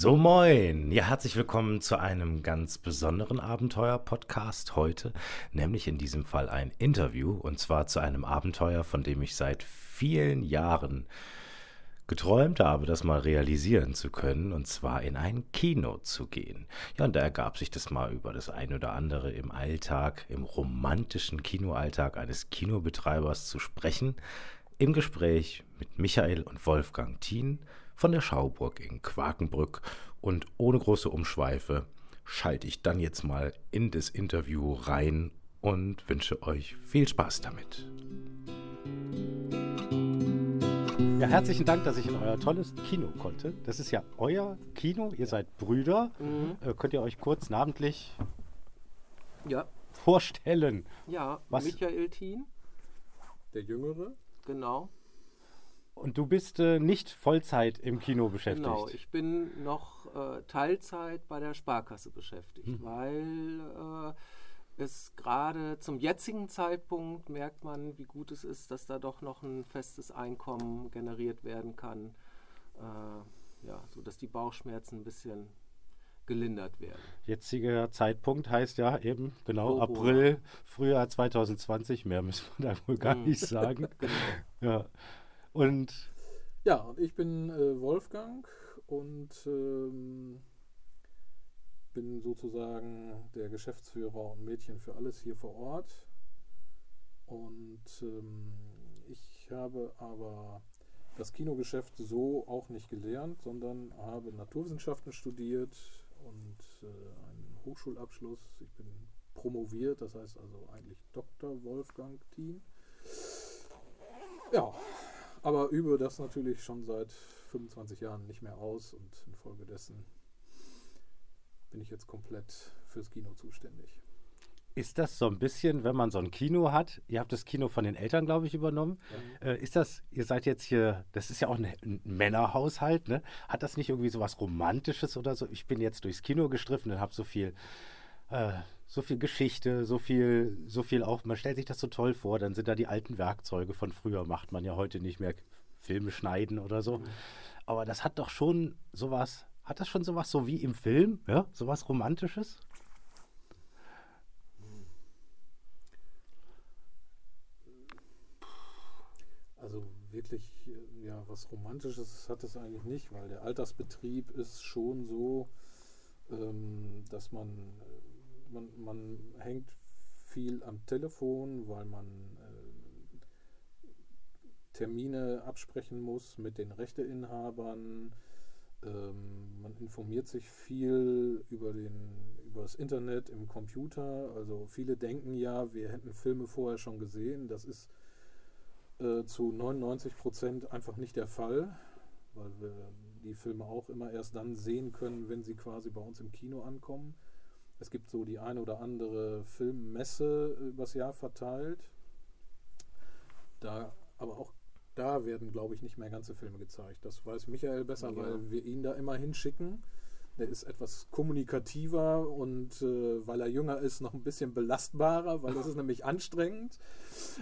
So moin, ja herzlich willkommen zu einem ganz besonderen Abenteuer-Podcast heute, nämlich in diesem Fall ein Interview und zwar zu einem Abenteuer, von dem ich seit vielen Jahren geträumt habe, das mal realisieren zu können, und zwar in ein Kino zu gehen. Ja, und da ergab sich das mal über das ein oder andere im Alltag, im romantischen Kinoalltag eines Kinobetreibers zu sprechen, im Gespräch mit Michael und Wolfgang Thien von der Schauburg in Quakenbrück und ohne große Umschweife schalte ich dann jetzt mal in das Interview rein und wünsche euch viel Spaß damit. Ja, herzlichen Dank, dass ich in euer tolles Kino konnte. Das ist ja euer Kino, ihr seid Brüder. Mhm. Äh, könnt ihr euch kurz namentlich Ja, vorstellen? ja, Was? Michael Thien, Der Jüngere? genau. Und du bist äh, nicht Vollzeit im Kino beschäftigt. Genau, ich bin noch äh, Teilzeit bei der Sparkasse beschäftigt, Hm. weil äh, es gerade zum jetzigen Zeitpunkt merkt man, wie gut es ist, dass da doch noch ein festes Einkommen generiert werden kann, äh, ja, sodass die Bauchschmerzen ein bisschen gelindert werden. Jetziger Zeitpunkt heißt ja eben, genau, Corona. April, Frühjahr 2020. Mehr müssen wir da wohl gar Mhm. nicht sagen. Genau. Ja. Und Ja, und ich bin äh, Wolfgang und ähm, bin sozusagen der Geschäftsführer und Mädchen für alles hier vor Ort. Und ähm, ich habe aber das Kinogeschäft so auch nicht gelernt, sondern habe Naturwissenschaften studiert und äh, einen Hochschulabschluss. Ich bin promoviert, das heißt also eigentlich Dr. Wolfgang Thien. Ja, aber übe das natürlich schon seit 25 Jahren nicht mehr aus und infolgedessen bin ich jetzt komplett fürs Kino zuständig. ist das so ein bisschen, wenn man so ein Kino hat, ihr habt das Kino von den Eltern, glaube ich, übernommen. Äh, ist das, ihr seid jetzt hier, das ist ja auch ein, ein Männerhaushalt, ne? Hat das nicht irgendwie so was Romantisches oder so? Ich bin jetzt durchs Kino gestriffen und habe so viel, äh, so viel Geschichte, so viel, so viel auch, man stellt sich das so toll vor, dann sind da die alten Werkzeuge von früher, macht man ja heute nicht mehr Filme schneiden oder so. Aber das hat doch schon sowas, hat das schon sowas so wie im Film, ja? Sowas Romantisches? Also wirklich, ja, was Romantisches hat es eigentlich nicht, weil der Altersbetrieb ist schon so, ähm, dass man, äh, man, man hängt viel am Telefon, weil man äh, Termine absprechen muss mit den Rechteinhabern. Ähm, man informiert sich viel über, den, über das Internet im Computer. Also viele denken ja, wir hätten Filme vorher schon gesehen. Das ist äh, zu 99 Prozent einfach nicht der Fall, weil wir die Filme auch immer erst dann sehen können, wenn sie quasi bei uns im Kino ankommen. Es gibt so die eine oder andere Filmmesse übers Jahr verteilt. Da, aber auch da werden, glaube ich, nicht mehr ganze Filme gezeigt. Das weiß Michael besser, Ja. weil wir ihn da immer hinschicken. Der ist etwas kommunikativer und äh, weil er jünger ist, noch ein bisschen belastbarer, weil das ist nämlich anstrengend,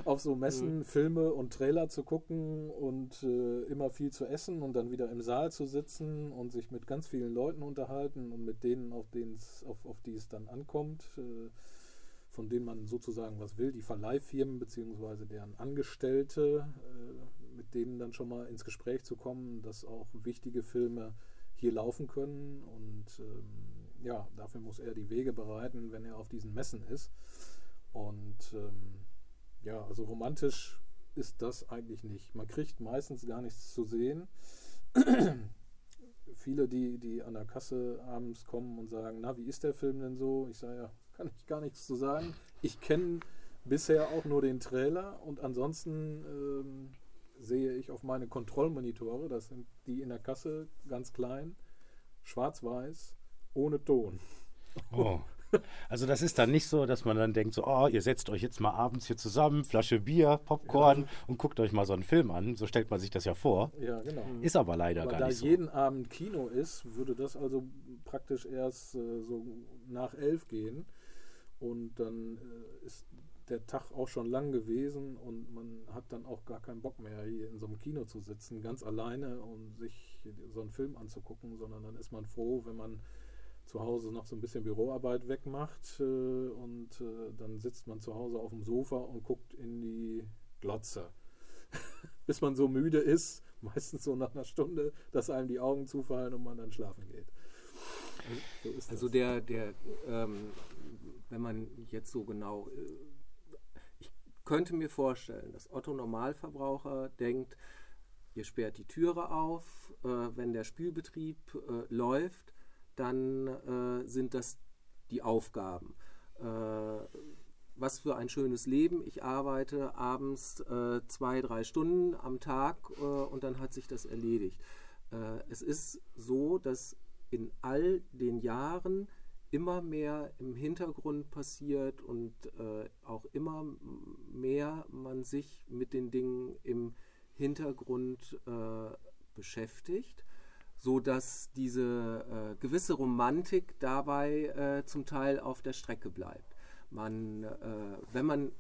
auf so Messen Filme und Trailer zu gucken und äh, immer viel zu essen und dann wieder im Saal zu sitzen und sich mit ganz vielen Leuten unterhalten und mit denen, auf, auf, auf die es dann ankommt, äh, von denen man sozusagen was will, die Verleihfirmen beziehungsweise deren Angestellte, äh, mit denen dann schon mal ins Gespräch zu kommen, dass auch wichtige Filme hier laufen können. Und ähm, ja, dafür muss er die Wege bereiten, wenn er auf diesen Messen ist. Und ähm, ja, also romantisch ist das eigentlich nicht. Man kriegt meistens gar nichts zu sehen. Viele, die, die an der Kasse abends kommen und sagen, na, wie ist der Film denn so? Ich sage, ja, kann ich gar nichts zu sagen. Ich kenne bisher auch nur den Trailer und ansonsten ähm, sehe ich auf meine Kontrollmonitore, das sind die in der Kasse, ganz klein, schwarz-weiß, ohne Ton. Oh. Also das ist dann nicht so, dass man dann denkt, so, oh, ihr setzt euch jetzt mal abends hier zusammen, Flasche Bier, Popcorn und guckt euch mal so einen Film an. So stellt man sich das ja vor. Ja, genau. Ist aber leider Aber gar da nicht so. jeden Abend Kino ist, würde das also praktisch erst äh, so nach elf gehen. Und dann äh, ist der Tag auch schon lang gewesen und man hat dann auch gar keinen Bock mehr, hier in so einem Kino zu sitzen, ganz alleine und sich so einen Film anzugucken, sondern dann ist man froh, wenn man zu Hause noch so ein bisschen Büroarbeit wegmacht äh, und äh, dann sitzt man zu Hause auf dem Sofa und guckt in die Glotze. Bis man so müde ist, meistens so nach einer Stunde, dass einem die Augen zufallen und man dann schlafen geht. So also der, der ähm, wenn man jetzt so genau, äh, könnte mir vorstellen, dass Otto Normalverbraucher denkt, ihr sperrt die Türe auf, äh, wenn der Spielbetrieb äh, läuft, dann äh, sind das die Aufgaben. Äh, was für ein schönes Leben. Ich arbeite abends äh, zwei, drei Stunden am Tag und dann hat sich das erledigt. es ist so, dass in all den Jahren immer mehr im Hintergrund passiert und äh, auch immer mehr man sich mit den Dingen im Hintergrund äh, beschäftigt, so dass diese äh, gewisse Romantik dabei äh, zum Teil auf der Strecke bleibt. Man, äh, wenn man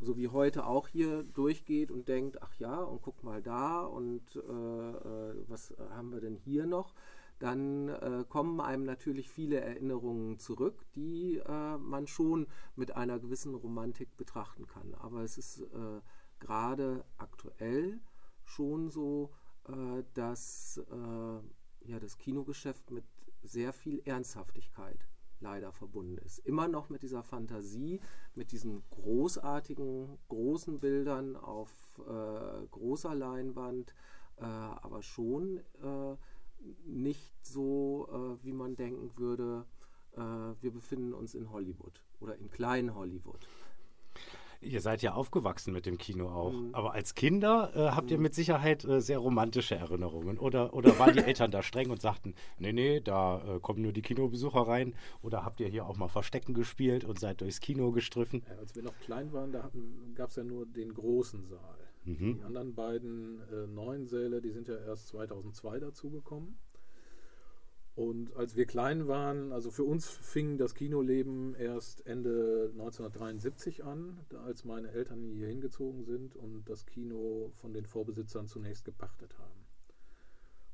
so wie heute auch hier durchgeht und denkt, ach ja, und guck mal da und äh, was haben wir denn hier noch? Dann äh, kommen einem natürlich viele Erinnerungen zurück, die äh, man schon mit einer gewissen Romantik betrachten kann. Aber es ist äh, gerade aktuell schon so, äh, dass äh, ja, das Kinogeschäft mit sehr viel Ernsthaftigkeit leider verbunden ist. Immer noch mit dieser Fantasie, mit diesen großartigen, großen Bildern auf äh, großer Leinwand, aber schon nicht so, äh, wie man denken würde, äh, wir befinden uns in Hollywood oder in klein Hollywood. Ihr seid ja aufgewachsen mit dem Kino auch. Mhm. Aber als Kinder äh, habt ihr mhm. mit Sicherheit äh, sehr romantische Erinnerungen. Oder, oder waren die Eltern da streng und sagten, nee, nee, da äh, kommen nur die Kinobesucher rein? Oder habt ihr hier auch mal Verstecken gespielt und seid durchs Kino gestriffen? Ja, als wir noch klein waren, da gab es ja nur den großen Saal. Mhm. Die anderen beiden äh, neuen Säle, die sind ja erst 2002 dazugekommen. Und als wir klein waren, also für uns fing das Kinoleben erst Ende 1973 an, als meine Eltern hier hingezogen sind und das Kino von den Vorbesitzern zunächst gepachtet haben.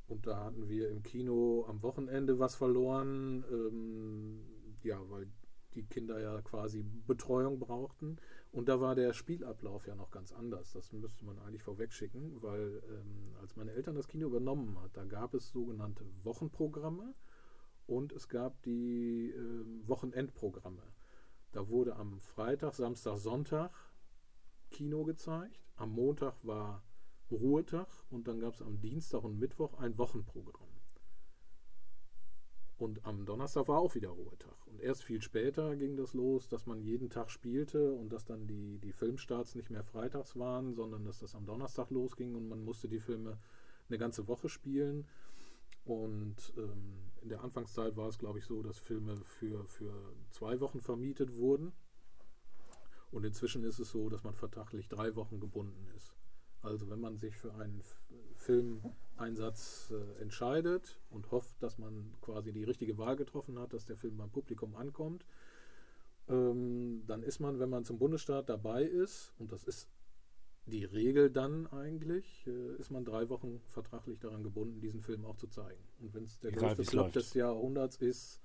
Und da hatten wir im Kino am Wochenende was verloren, ähm, ja, weil die Kinder ja quasi Betreuung brauchten. Und da war der Spielablauf ja noch ganz anders. Das müsste man eigentlich vorwegschicken, weil ähm, als meine Eltern das Kino übernommen hat, da gab es sogenannte Wochenprogramme und es gab die äh, Wochenendprogramme. Da wurde am Freitag, Samstag, Sonntag Kino gezeigt. Am Montag war Ruhetag und dann gab es am Dienstag und Mittwoch ein Wochenprogramm. Und am Donnerstag war auch wieder Ruhetag. Und erst viel später ging das los, dass man jeden Tag spielte und dass dann die, die Filmstarts nicht mehr freitags waren, sondern dass das am Donnerstag losging und man musste die Filme eine ganze Woche spielen. Und ähm, in der Anfangszeit war es, glaube ich, so, dass Filme für, für zwei Wochen vermietet wurden. Und inzwischen ist es so, dass man vertraglich drei Wochen gebunden ist. Also wenn man sich für einen Filmeinsatz äh, entscheidet und hofft, dass man quasi die richtige Wahl getroffen hat, dass der Film beim Publikum ankommt, ähm, dann ist man, wenn man zum Bundesstaat dabei ist, und das ist die Regel dann eigentlich, äh, ist man drei Wochen vertraglich daran gebunden, diesen Film auch zu zeigen. Und wenn es der Egal, größte Flop des Jahrhunderts ist,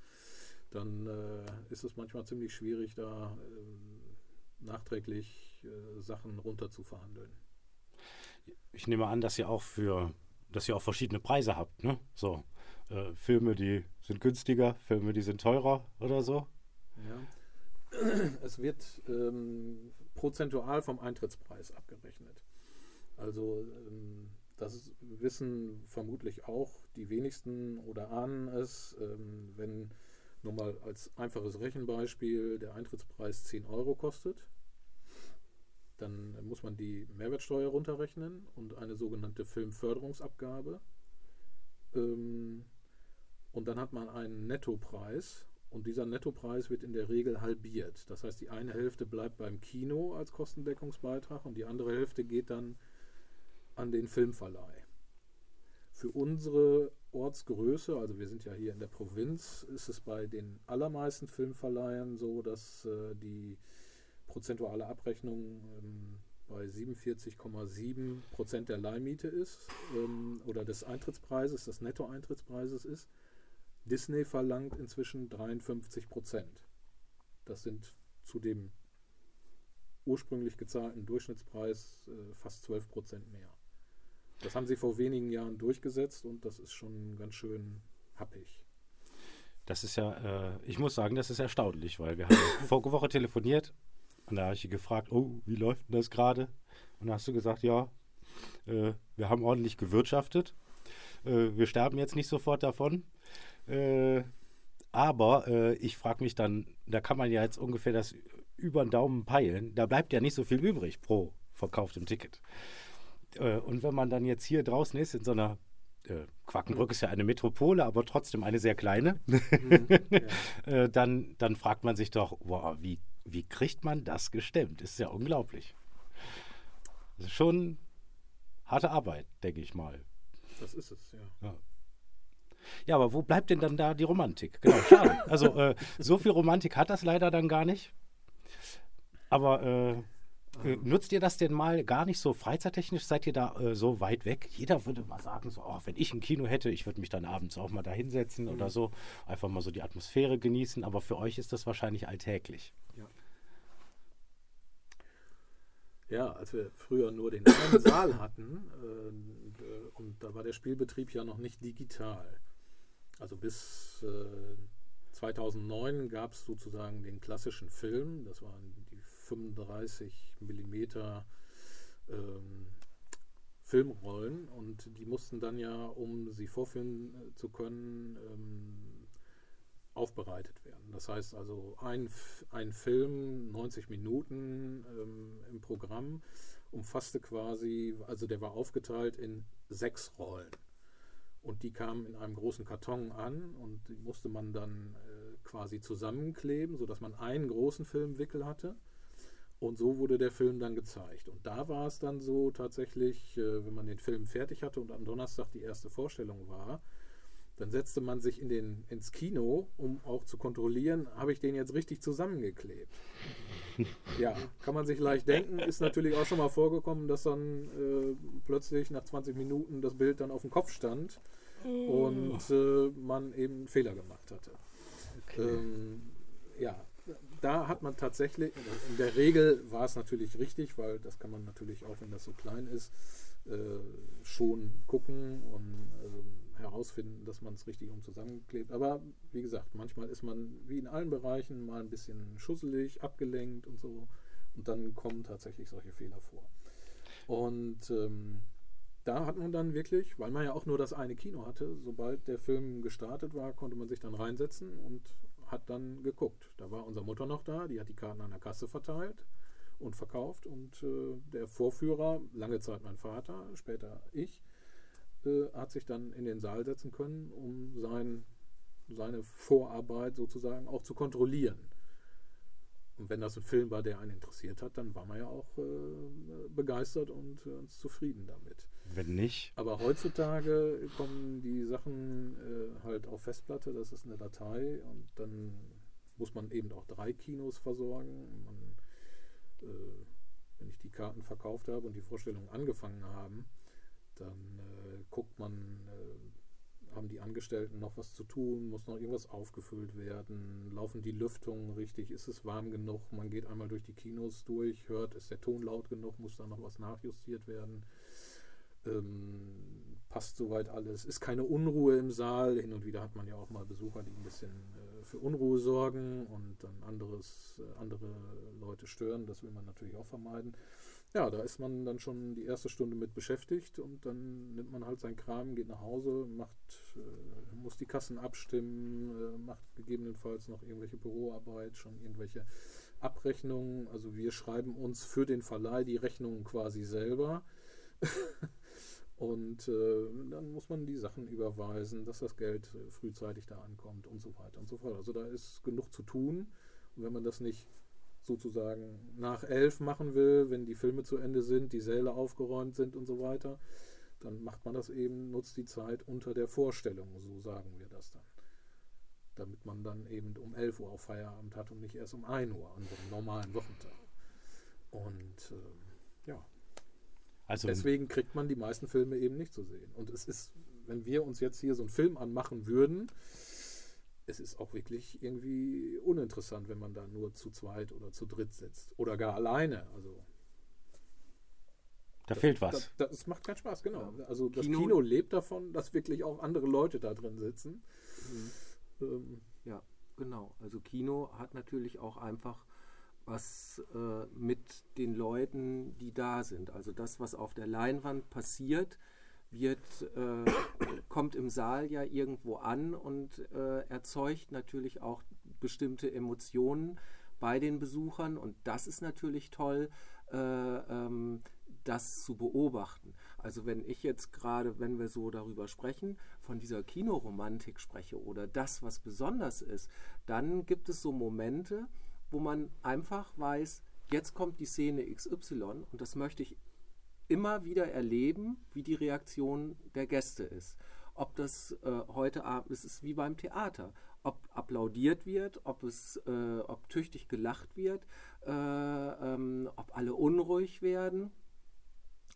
dann äh, ist es manchmal ziemlich schwierig, da äh, nachträglich äh, Sachen runter zu verhandeln ich nehme an, dass ihr auch für, dass ihr auch verschiedene Preise habt, ne? So. Äh, Filme, die sind günstiger, Filme, die sind teurer oder so. Ja. Es wird ähm, prozentual vom Eintrittspreis abgerechnet. Also ähm, das wissen vermutlich auch die wenigsten oder ahnen es, ähm, wenn nur mal als einfaches Rechenbeispiel der Eintrittspreis 10 Euro kostet dann muss man die Mehrwertsteuer runterrechnen und eine sogenannte Filmförderungsabgabe. Ähm, und dann hat man einen Nettopreis und dieser Nettopreis wird in der Regel halbiert. Das heißt, die eine Hälfte bleibt beim Kino als Kostendeckungsbeitrag und die andere Hälfte geht dann an den Filmverleih. Für unsere Ortsgröße, also wir sind ja hier in der Provinz, ist es bei den allermeisten Filmverleihern so, dass äh, die prozentuale Abrechnung ähm, bei 47,7 Prozent der Leihmiete ist ähm, oder des Eintrittspreises, des Nettoeintrittspreises ist. Disney verlangt inzwischen 53 Prozent. Das sind zu dem ursprünglich gezahlten Durchschnittspreis äh, fast 12 Prozent mehr. Das haben sie vor wenigen Jahren durchgesetzt und das ist schon ganz schön happig. Das ist ja, äh, ich muss sagen, das ist erstaunlich, weil wir haben vorige Woche telefoniert und da habe ich gefragt, oh, wie läuft denn das gerade? Und da hast du gesagt, ja, äh, wir haben ordentlich gewirtschaftet. Äh, wir sterben jetzt nicht sofort davon. Äh, aber äh, ich frage mich dann, da kann man ja jetzt ungefähr das über den Daumen peilen. Da bleibt ja nicht so viel übrig pro verkauftem Ticket. Äh, und wenn man dann jetzt hier draußen ist, in so einer äh, Quakenbrück ist ja eine Metropole, aber trotzdem eine sehr kleine, mhm, ja. dann, dann fragt man sich doch, wow, wie, wie kriegt man das gestemmt? Ist ja unglaublich. Das ist schon harte Arbeit, denke ich mal. Das ist es, ja. ja. Ja, aber wo bleibt denn dann da die Romantik? Genau, schade. Also äh, so viel Romantik hat das leider dann gar nicht. Aber äh, äh, nutzt ihr das denn mal gar nicht so freizeittechnisch? Seid ihr da äh, so weit weg? Jeder würde mal sagen, so, oh, wenn ich ein Kino hätte, ich würde mich dann abends auch mal da hinsetzen mhm. oder so. Einfach mal so die Atmosphäre genießen. Aber für euch ist das wahrscheinlich alltäglich. Ja. Ja, als wir früher nur den einen Saal hatten äh, und da war der Spielbetrieb ja noch nicht digital. Also bis äh, 2009 gab es sozusagen den klassischen Film, das waren 35 Millimeter ähm, Filmrollen und die mussten dann ja, um sie vorführen äh, zu können, ähm, aufbereitet werden. Das heißt also ein, ein Film, 90 Minuten ähm, im Programm, umfasste quasi, also der war aufgeteilt in sechs Rollen. Und die kamen in einem großen Karton an und die musste man dann äh, quasi zusammenkleben, sodass man einen großen Filmwickel hatte. Und so wurde der Film dann gezeigt. Und da war es dann so tatsächlich, äh, wenn man den Film fertig hatte und am Donnerstag die erste Vorstellung war, dann setzte man sich in den, ins Kino, um auch zu kontrollieren, habe ich den jetzt richtig zusammengeklebt. ja, kann man sich leicht denken, ist natürlich auch schon mal vorgekommen, dass dann äh, plötzlich nach 20 Minuten das Bild dann auf dem Kopf stand und äh, man eben einen Fehler gemacht hatte. Okay. Ähm, ja, da hat man tatsächlich, in der Regel war es natürlich richtig, weil das kann man natürlich auch, wenn das so klein ist, äh, schon gucken und äh, herausfinden, dass man es richtig um zusammenklebt. Aber wie gesagt, manchmal ist man wie in allen Bereichen mal ein bisschen schusselig, abgelenkt und so. Und dann kommen tatsächlich solche Fehler vor. Und ähm, da hat man dann wirklich, weil man ja auch nur das eine Kino hatte, sobald der Film gestartet war, konnte man sich dann reinsetzen und hat dann geguckt. Da war unsere Mutter noch da, die hat die Karten an der Kasse verteilt und verkauft. Und äh, der Vorführer, lange Zeit mein Vater, später ich, äh, hat sich dann in den Saal setzen können, um sein, seine Vorarbeit sozusagen auch zu kontrollieren. Und wenn das ein Film war, der einen interessiert hat, dann war man ja auch äh, begeistert und äh, zufrieden damit. Wenn nicht. Aber heutzutage kommen die Sachen äh, halt auf Festplatte, das ist eine Datei und dann muss man eben auch drei Kinos versorgen. Man, äh, wenn ich die Karten verkauft habe und die Vorstellungen angefangen haben, dann äh, guckt man, äh, haben die Angestellten noch was zu tun, muss noch irgendwas aufgefüllt werden, laufen die Lüftungen richtig, ist es warm genug, man geht einmal durch die Kinos durch, hört, ist der Ton laut genug, muss da noch was nachjustiert werden. Ähm, passt soweit alles, ist keine Unruhe im Saal. Hin und wieder hat man ja auch mal Besucher, die ein bisschen äh, für Unruhe sorgen und dann anderes, äh, andere Leute stören. Das will man natürlich auch vermeiden ja, da ist man dann schon die erste Stunde mit beschäftigt und dann nimmt man halt sein Kram, geht nach Hause, macht, äh, muss die Kassen abstimmen, äh, macht gegebenenfalls noch irgendwelche Büroarbeit, schon irgendwelche Abrechnungen. Also wir schreiben uns für den Verleih die Rechnungen quasi selber. und äh, dann muss man die Sachen überweisen, dass das Geld äh, frühzeitig da ankommt und so weiter und so fort. Also da ist genug zu tun. Und wenn man das nicht sozusagen nach elf machen will, wenn die Filme zu Ende sind, die Säle aufgeräumt sind und so weiter, dann macht man das eben, nutzt die Zeit unter der Vorstellung, so sagen wir das dann. Damit man dann eben um 11 Uhr auch Feierabend hat und nicht erst um 1 Uhr an so einem normalen Wochentag. Und ähm, ja. Also Deswegen kriegt man die meisten Filme eben nicht zu sehen. Und es ist, wenn wir uns jetzt hier so einen Film anmachen würden, es ist auch wirklich irgendwie uninteressant, wenn man da nur zu zweit oder zu dritt sitzt. Oder gar alleine. Also da fehlt was. Das, das macht keinen Spaß, genau. Ja. Also das Kino- Kino, lebt davon, dass wirklich auch andere Leute da drin sitzen. Mhm. Ähm, Ja, genau. Also Kino hat natürlich auch einfach was äh, mit den Leuten, die da sind. Also das, was auf der Leinwand passiert, wird, äh, kommt im Saal ja irgendwo an und äh, erzeugt natürlich auch bestimmte Emotionen bei den Besuchern. Und das ist natürlich toll, äh, ähm, das zu beobachten. Also wenn ich jetzt gerade, wenn wir so darüber sprechen, von dieser Kinoromantik spreche oder das, was besonders ist, dann gibt es so Momente, wo man einfach weiß, jetzt kommt die Szene XY und das möchte ich immer wieder erleben, wie die Reaktion der Gäste ist. Ob das äh, heute Abend es ist wie beim Theater, ob applaudiert wird, ob es, äh, ob tüchtig gelacht wird, äh, ähm, ob alle unruhig werden.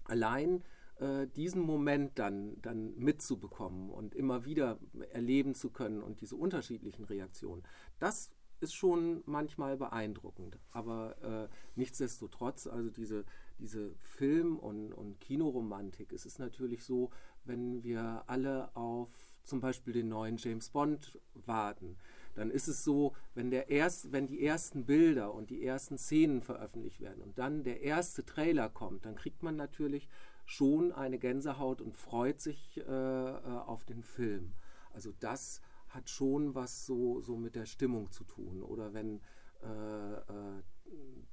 Allein äh, diesen Moment dann, dann mitzubekommen und immer wieder erleben zu können und diese unterschiedlichen Reaktionen, das ist schon manchmal beeindruckend. Aber äh, nichtsdestotrotz, also diese, diese Film- und, und Kinoromantik, es ist natürlich so, wenn wir alle auf zum Beispiel den neuen James Bond warten, dann ist es so, wenn, der erst, wenn die ersten Bilder und die ersten Szenen veröffentlicht werden und dann der erste Trailer kommt, dann kriegt man natürlich schon eine Gänsehaut und freut sich äh, äh, auf den Film. Also das hat schon was so, so mit der Stimmung zu tun. Oder wenn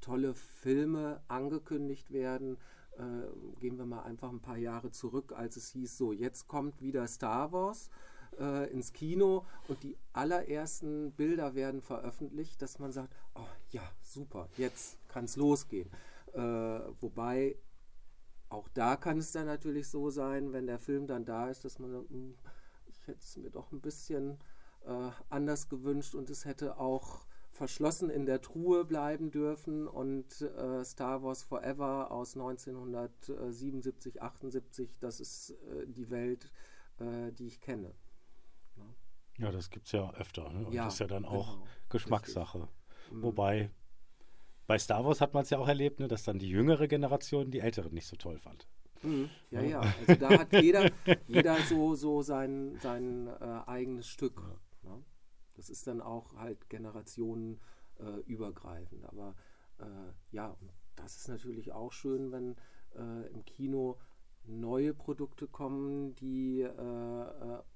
tolle Filme angekündigt werden, äh, gehen wir mal einfach ein paar Jahre zurück, als es hieß, so jetzt kommt wieder Star Wars äh, ins Kino und die allerersten Bilder werden veröffentlicht, dass man sagt, oh ja, super, jetzt kann es losgehen. Äh, wobei auch da kann es dann natürlich so sein, wenn der Film dann da ist, dass man sagt, hm, ich hätte es mir doch ein bisschen äh, anders gewünscht und es hätte auch verschlossen in der Truhe bleiben dürfen und äh, Star Wars Forever aus 1977, 78, das ist äh, die Welt, äh, die ich kenne. Ja, das gibt es ja öfter. Ne? Und Ja, das ist ja dann auch genau, Geschmackssache. Mhm. Wobei, bei Star Wars hat man es ja auch erlebt, ne, dass dann die jüngere Generation die älteren nicht so toll fand. Mhm. Ja, ja. Also da hat jeder, jeder so, so sein, sein äh, eigenes Stück. Das ist dann auch halt generationenübergreifend. Äh. Aber äh, ja, das ist natürlich auch schön, wenn äh, im Kino neue Produkte kommen, die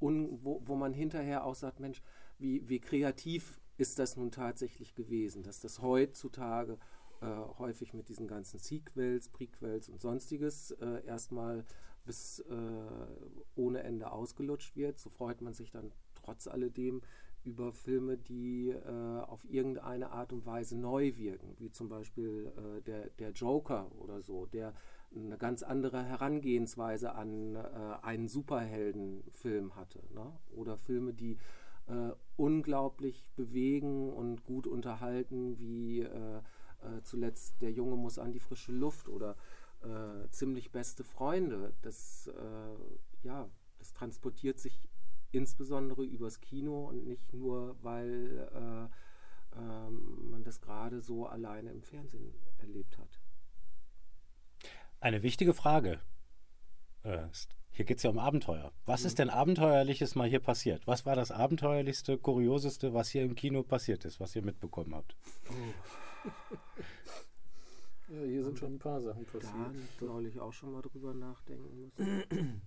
wo, wo man hinterher auch sagt, Mensch, wie, wie kreativ ist das nun tatsächlich gewesen, dass das heutzutage äh, häufig mit diesen ganzen Sequels, Prequels und sonstiges äh, erstmal bis äh, ohne Ende ausgelutscht wird. So freut man sich dann trotz alledem über Filme, die äh, auf irgendeine Art und Weise neu wirken, wie zum Beispiel äh, der, der Joker oder so, der eine ganz andere Herangehensweise an äh, einen Superheldenfilm hatte. Ne? Oder Filme, die äh, unglaublich bewegen und gut unterhalten, wie äh, äh, zuletzt Der Junge muss an die frische Luft oder ziemlich beste Freunde. Das, ja, das transportiert sich insbesondere übers Kino und nicht nur, weil äh, ähm, man das gerade so alleine im Fernsehen erlebt hat. Eine wichtige Frage. Äh, ist- hier geht es ja um Abenteuer. Was Mhm. ist denn Abenteuerliches mal hier passiert? Was war das Abenteuerlichste, Kurioseste, was hier im Kino passiert ist, was ihr mitbekommen habt? ja, hier sind schon ein paar Sachen Da passiert. neulich auch schon mal drüber nachdenken müssen.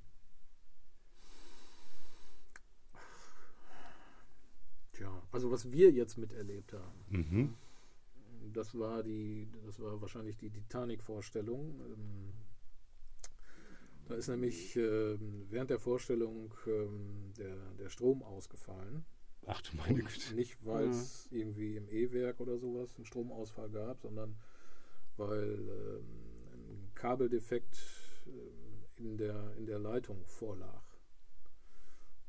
also was wir jetzt miterlebt haben, Mhm. das war die, das war wahrscheinlich die Titanic-Vorstellung. Ähm, Da ist nämlich ähm, während der Vorstellung ähm, der, der Strom ausgefallen. Ach du meine Güte. nicht, weil es irgendwie im E-Werk oder sowas einen Stromausfall gab, sondern weil ein Kabeldefekt in, der, in der Leitung vorlag.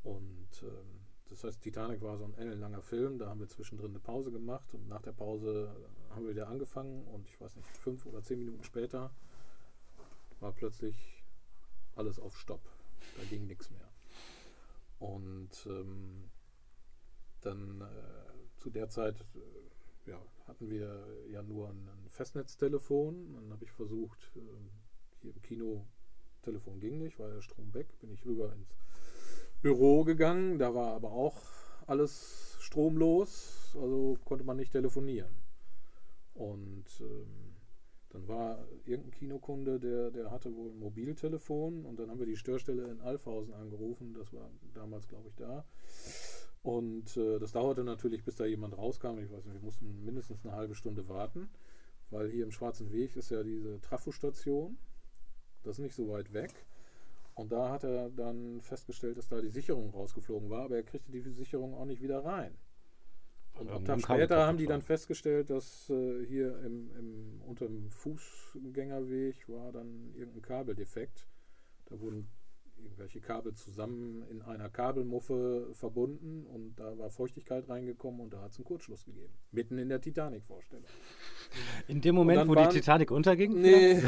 Und ähm, das heißt, Titanic war so ein ellenlanger Film, da haben wir zwischendrin eine Pause gemacht und nach der Pause haben wir wieder angefangen und ich weiß nicht, fünf oder zehn Minuten später war plötzlich alles auf Stopp. Da ging nichts mehr. Und ähm, dann äh, zu der Zeit äh, ja, hatten wir ja nur ein, ein Festnetztelefon. Dann habe ich versucht, äh, hier im Kino, Telefon ging nicht, war der Strom weg, bin ich rüber ins Büro gegangen. Da war aber auch alles stromlos, also konnte man nicht telefonieren. Und ähm, dann war irgendein Kinokunde, der, der hatte wohl ein Mobiltelefon und dann haben wir die Störstelle in Alfhausen angerufen. Das war damals, glaube ich, da. Und äh, das dauerte natürlich, bis da jemand rauskam. Ich weiß nicht, wir mussten mindestens eine halbe Stunde warten, weil hier im Schwarzen Weg ist ja diese Trafostation. Das ist nicht so weit weg. Und da hat er dann festgestellt, dass da die Sicherung rausgeflogen war, aber er kriegte die Sicherung auch nicht wieder rein. Und einen Tag später haben die dann festgestellt, dass äh, hier im, im, unter dem Fußgängerweg war dann irgendein Kabeldefekt. Da wurden irgendwelche Kabel zusammen in einer Kabelmuffe verbunden und da war Feuchtigkeit reingekommen und da hat es einen Kurzschluss gegeben. Mitten in der Titanic-Vorstellung. In dem Moment, wo die Titanic unterging? Nee,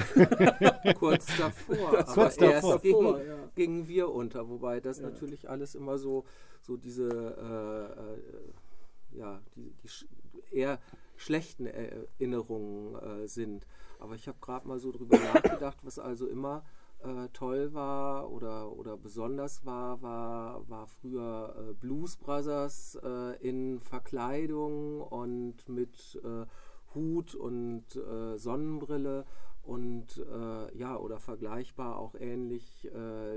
kurz davor. Das aber erst davor. Gingen, ja. gingen wir unter, wobei das ja. natürlich alles immer so, so diese äh, äh, ja, die, die eher schlechten Erinnerungen äh, sind. Aber ich habe gerade mal so drüber nachgedacht, was also immer äh, toll war oder, oder besonders war, war, war früher äh, Blues Brothers äh, in Verkleidung und mit äh, Hut und äh, Sonnenbrille und ja, oder vergleichbar auch ähnlich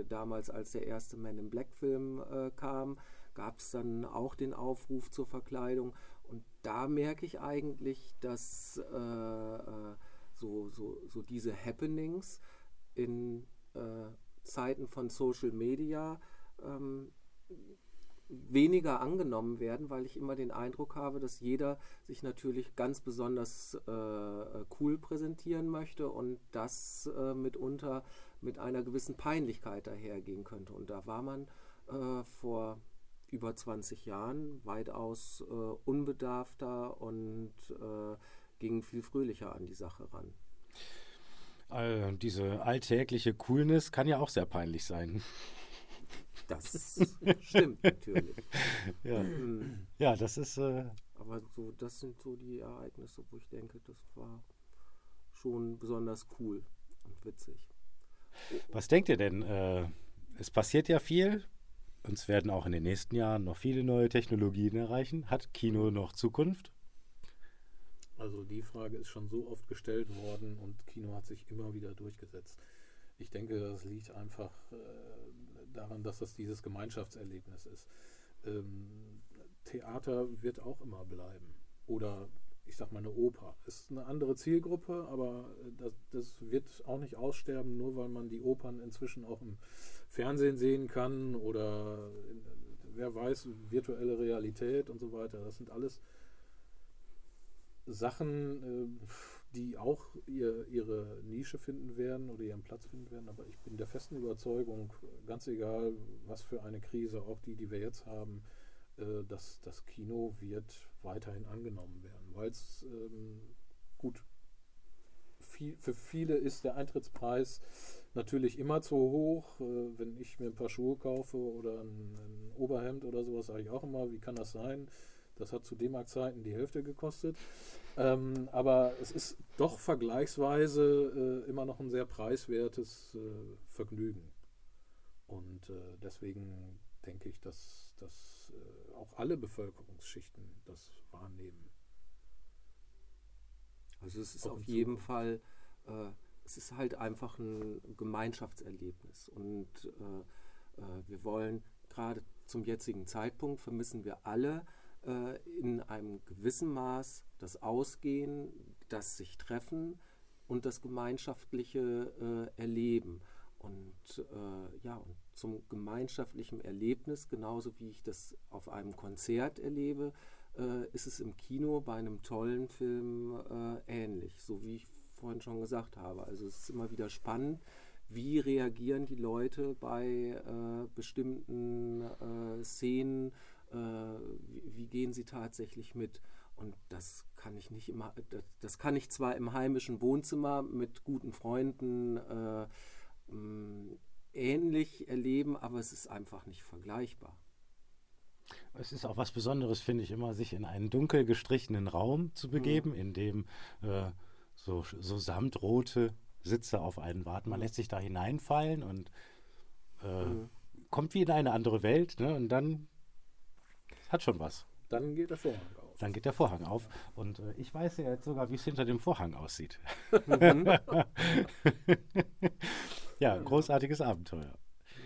damals, als der erste Man in Black Film kam gab es dann auch den Aufruf zur Verkleidung. Und da merke ich eigentlich, dass äh, äh, so, so, so diese Happenings in äh, Zeiten von Social Media ähm, weniger angenommen werden, weil ich immer den Eindruck habe, dass jeder sich natürlich ganz besonders äh, cool präsentieren möchte und das äh, mitunter mit einer gewissen Peinlichkeit dahergehen könnte. Und da war man äh, vor über 20 Jahren weitaus äh, unbedarfter und äh, ging viel fröhlicher an die Sache ran. Äh, diese alltägliche Coolness kann ja auch sehr peinlich sein. Das stimmt natürlich. Ja, mhm. ja das ist. Äh, Aber so, das sind so die Ereignisse, wo ich denke, das war schon besonders cool und witzig. Was denkt ihr denn? Äh, es passiert ja viel. Uns werden auch in den nächsten Jahren noch viele neue Technologien erreichen. Hat Kino noch Zukunft? Also die Frage ist schon so oft gestellt worden und Kino hat sich immer wieder durchgesetzt. Ich denke, das liegt einfach äh, daran, dass das dieses Gemeinschaftserlebnis ist. Ähm, Theater wird auch immer bleiben. Oder ich sag mal eine Oper. Ist eine andere Zielgruppe, aber das, das wird auch nicht aussterben, nur weil man die Opern inzwischen auch im Fernsehen sehen kann oder wer weiß, virtuelle Realität und so weiter. Das sind alles Sachen, äh, die auch ihr, ihre Nische finden werden oder ihren Platz finden werden. Aber ich bin der festen Überzeugung, ganz egal, was für eine Krise, auch die, die wir jetzt haben, äh, dass das Kino wird weiterhin angenommen werden, weil es ähm, gut viel, für viele ist der Eintrittspreis natürlich immer zu hoch. Äh, wenn ich mir ein paar Schuhe kaufe oder ein, ein Oberhemd oder sowas, sage ich auch immer, wie kann das sein? Das hat zu D-Mark-Zeiten die Hälfte gekostet. Ähm, aber es ist doch vergleichsweise äh, immer noch ein sehr preiswertes äh, Vergnügen. Und äh, deswegen denke ich, dass, dass äh, auch alle Bevölkerungsschichten das wahrnehmen. Also es ist auf jeden Fall äh, es ist halt einfach ein Gemeinschaftserlebnis. Und äh, wir wollen gerade zum jetzigen Zeitpunkt vermissen wir alle äh, in einem gewissen Maß das Ausgehen, das sich treffen und das gemeinschaftliche äh, Erleben. Und äh, ja, und zum gemeinschaftlichen Erlebnis, genauso wie ich das auf einem Konzert erlebe, äh, ist es im Kino bei einem tollen Film ähnlich. So wie ich vorhin schon gesagt habe. Also es ist immer wieder spannend, wie reagieren die Leute bei äh, bestimmten äh, Szenen, äh, wie, wie, gehen sie tatsächlich mit. Und das kann ich nicht immer, das, das kann ich zwar im heimischen Wohnzimmer mit guten Freunden äh, mh, ähnlich erleben, aber es ist einfach nicht vergleichbar. Es ist auch was Besonderes, finde ich, immer, sich in einen dunkel gestrichenen Raum zu begeben, mhm. in dem äh, so, so samtrote Sitze auf einen warten. Man mhm. lässt sich da hineinfallen und äh, mhm. kommt wie in eine andere Welt ne? und dann hat schon was. Dann geht der Vorhang auf. Dann geht der Vorhang auf. Und äh, ich weiß ja jetzt sogar, wie es hinter dem Vorhang aussieht. Mhm. ja, großartiges Abenteuer.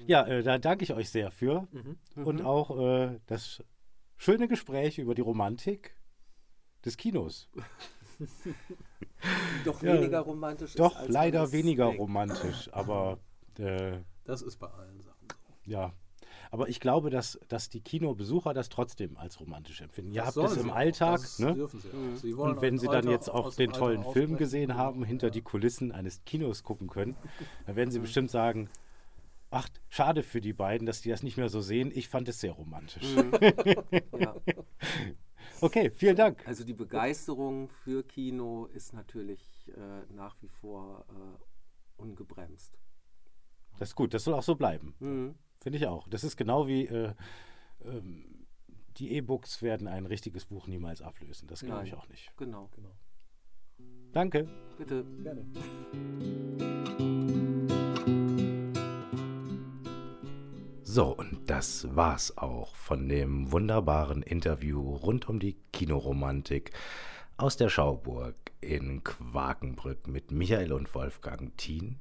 Ja, äh, da danke ich euch sehr für. Mhm. Und auch äh, das schöne Gespräch über die Romantik des Kinos. doch ja, weniger romantisch doch ist. Doch, leider weniger weg. romantisch, aber. Äh, das ist bei allen Sachen so. Ja. Aber ich glaube, dass, dass die Kinobesucher das trotzdem als romantisch empfinden. Ihr habt es im Alltag. Ne? Sie mhm. Und wenn sie dann jetzt auch den tollen Film gesehen haben, hinter ja. die Kulissen eines Kinos gucken können, dann werden sie mhm. bestimmt sagen, ach, schade für die beiden, dass die das nicht mehr so sehen. Ich fand es sehr romantisch. Mhm. ja. Okay, vielen Dank. Also die Begeisterung für Kino ist natürlich äh, nach wie vor äh, ungebremst. Das ist gut, das soll auch so bleiben. Mhm. Finde ich auch. Das ist genau wie äh, ähm, die E-Books werden ein richtiges Buch niemals ablösen. Das glaube ich auch nicht. Genau. genau. Danke. Bitte. Gerne. So, und das war's auch von dem wunderbaren Interview rund um die Kinoromantik aus der Schauburg in Quakenbrück mit Michael und Wolfgang Thien.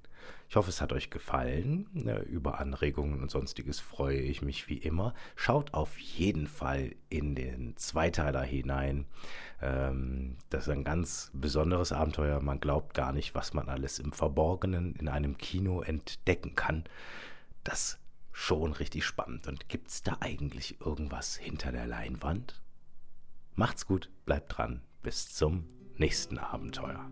Ich hoffe, es hat euch gefallen. Über Anregungen und sonstiges freue ich mich wie immer. Schaut auf jeden Fall in den Zweiteiler hinein. Ähm, das ist ein ganz besonderes Abenteuer. Man glaubt gar nicht, was man alles im Verborgenen in einem Kino entdecken kann. Das schon richtig spannend. Und gibt es da eigentlich irgendwas hinter der Leinwand? Macht's gut, bleibt dran. Bis zum nächsten Abenteuer.